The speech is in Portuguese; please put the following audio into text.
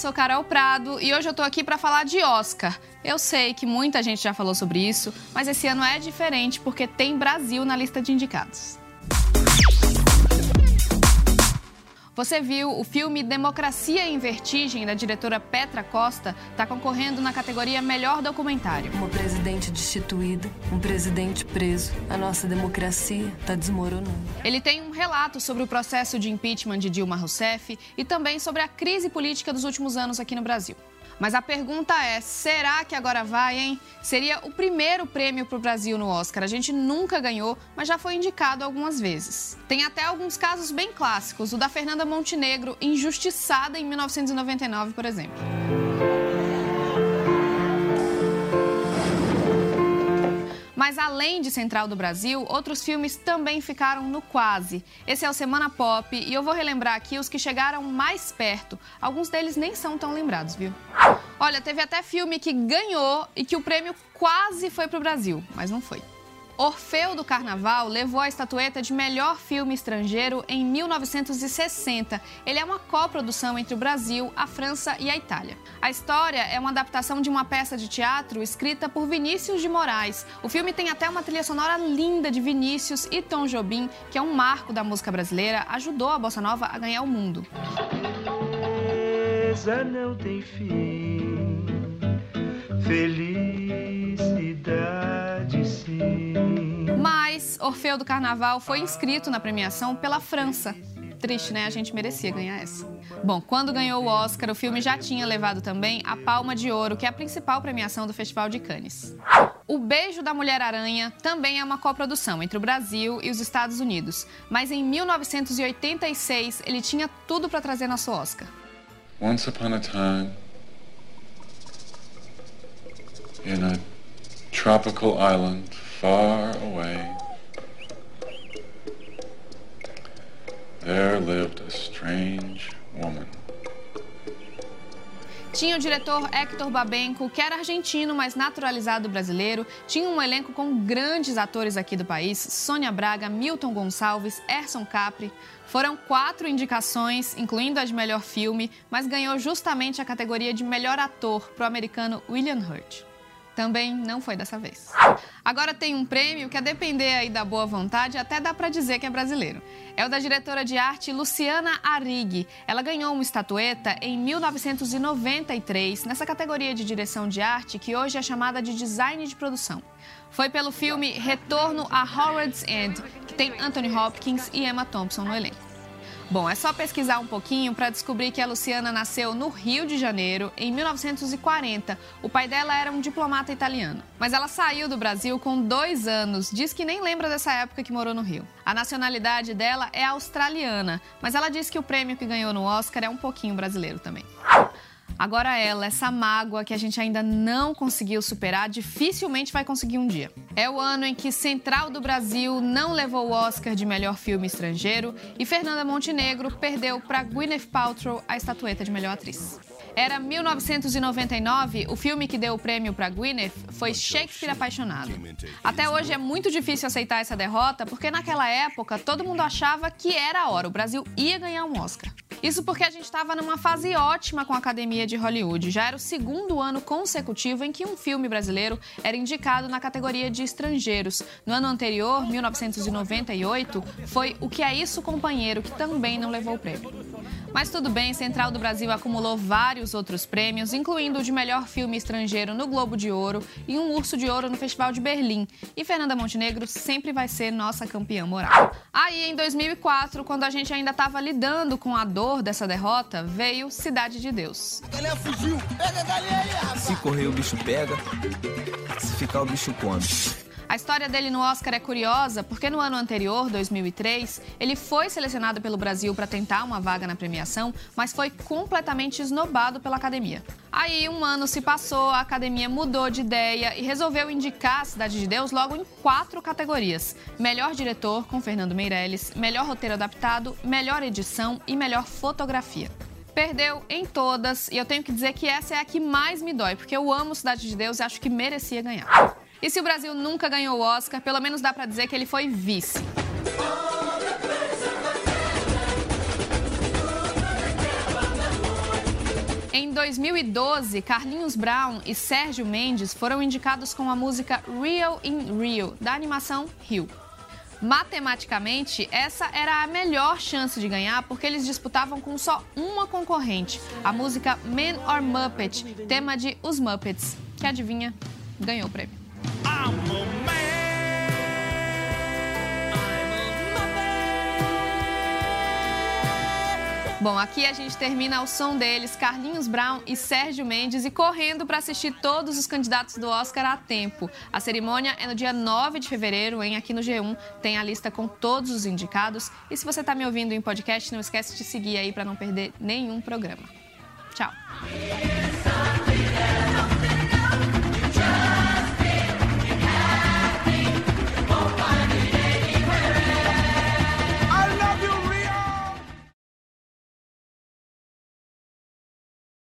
sou Carol Prado e hoje eu tô aqui para falar de Oscar. Eu sei que muita gente já falou sobre isso, mas esse ano é diferente porque tem Brasil na lista de indicados. Você viu o filme Democracia em Vertigem, da diretora Petra Costa, está concorrendo na categoria Melhor Documentário. Uma presidente destituída, um presidente preso, a nossa democracia está desmoronando. Ele tem um relato sobre o processo de impeachment de Dilma Rousseff e também sobre a crise política dos últimos anos aqui no Brasil. Mas a pergunta é: será que agora vai, hein? Seria o primeiro prêmio para o Brasil no Oscar. A gente nunca ganhou, mas já foi indicado algumas vezes. Tem até alguns casos bem clássicos, o da Fernanda Montenegro, injustiçada em 1999, por exemplo. Mas além de Central do Brasil, outros filmes também ficaram no quase. Esse é o Semana Pop e eu vou relembrar aqui os que chegaram mais perto. Alguns deles nem são tão lembrados, viu? Olha, teve até filme que ganhou e que o prêmio quase foi para o Brasil, mas não foi. Orfeu do Carnaval levou a estatueta de melhor filme estrangeiro em 1960. Ele é uma coprodução entre o Brasil, a França e a Itália. A história é uma adaptação de uma peça de teatro escrita por Vinícius de Moraes. O filme tem até uma trilha sonora linda de Vinícius e Tom Jobim, que é um marco da música brasileira, ajudou a bossa nova a ganhar o mundo. Não tem fim, felicidade sim. Orfeu do Carnaval foi inscrito na premiação pela França. Triste, né? A gente merecia ganhar essa. Bom, quando ganhou o Oscar, o filme já tinha levado também a Palma de Ouro, que é a principal premiação do Festival de Cannes. O Beijo da Mulher-Aranha também é uma coprodução entre o Brasil e os Estados Unidos, mas em 1986 ele tinha tudo para trazer nosso Oscar. Once upon a time, tropical island far away. There lived a strange woman. Tinha o diretor Hector Babenco, que era argentino, mas naturalizado brasileiro. Tinha um elenco com grandes atores aqui do país: Sônia Braga, Milton Gonçalves, Erson Capri. Foram quatro indicações, incluindo a de melhor filme, mas ganhou justamente a categoria de melhor ator para o americano William Hurt. Também não foi dessa vez. Agora tem um prêmio que, a depender aí da boa vontade, até dá para dizer que é brasileiro. É o da diretora de arte Luciana Arig. Ela ganhou uma estatueta em 1993 nessa categoria de direção de arte que hoje é chamada de design de produção. Foi pelo filme Retorno a Howard's End, que tem Anthony Hopkins e Emma Thompson no elenco. Bom, é só pesquisar um pouquinho para descobrir que a Luciana nasceu no Rio de Janeiro em 1940. O pai dela era um diplomata italiano. Mas ela saiu do Brasil com dois anos. Diz que nem lembra dessa época que morou no Rio. A nacionalidade dela é australiana, mas ela diz que o prêmio que ganhou no Oscar é um pouquinho brasileiro também. Agora ela, essa mágoa que a gente ainda não conseguiu superar, dificilmente vai conseguir um dia. É o ano em que Central do Brasil não levou o Oscar de melhor filme estrangeiro e Fernanda Montenegro perdeu para Gwyneth Paltrow a estatueta de melhor atriz. Era 1999, o filme que deu o prêmio para Gwyneth foi Shakespeare Apaixonado. Até hoje é muito difícil aceitar essa derrota, porque naquela época todo mundo achava que era a hora, o Brasil ia ganhar um Oscar. Isso porque a gente estava numa fase ótima com a Academia de Hollywood. Já era o segundo ano consecutivo em que um filme brasileiro era indicado na categoria de estrangeiros. No ano anterior, 1998, foi O Que É Isso, Companheiro, que também não levou o prêmio. Mas tudo bem, Central do Brasil acumulou vários outros prêmios, incluindo o de melhor filme estrangeiro no Globo de Ouro e um Urso de Ouro no Festival de Berlim. E Fernanda Montenegro sempre vai ser nossa campeã moral. Aí, em 2004, quando a gente ainda estava lidando com a dor dessa derrota, veio Cidade de Deus. A galinha fugiu! Pega a galinha aí, rapaz! Se correr, o bicho pega. Se ficar, o bicho come. A história dele no Oscar é curiosa porque no ano anterior, 2003, ele foi selecionado pelo Brasil para tentar uma vaga na premiação, mas foi completamente esnobado pela academia. Aí um ano se passou, a academia mudou de ideia e resolveu indicar a Cidade de Deus logo em quatro categorias: melhor diretor, com Fernando Meirelles, melhor roteiro adaptado, melhor edição e melhor fotografia. Perdeu em todas e eu tenho que dizer que essa é a que mais me dói, porque eu amo Cidade de Deus e acho que merecia ganhar. E se o Brasil nunca ganhou o Oscar, pelo menos dá para dizer que ele foi vice. Em 2012, Carlinhos Brown e Sérgio Mendes foram indicados com a música Real in Rio, da animação Rio. Matematicamente, essa era a melhor chance de ganhar porque eles disputavam com só uma concorrente, a música Man or Muppet, tema de Os Muppets, que adivinha, ganhou o prêmio. Bom, aqui a gente termina ao som deles, Carlinhos Brown e Sérgio Mendes, e correndo para assistir todos os candidatos do Oscar a tempo. A cerimônia é no dia 9 de fevereiro, em aqui no G1 tem a lista com todos os indicados. E se você está me ouvindo em podcast, não esquece de seguir aí para não perder nenhum programa. Tchau.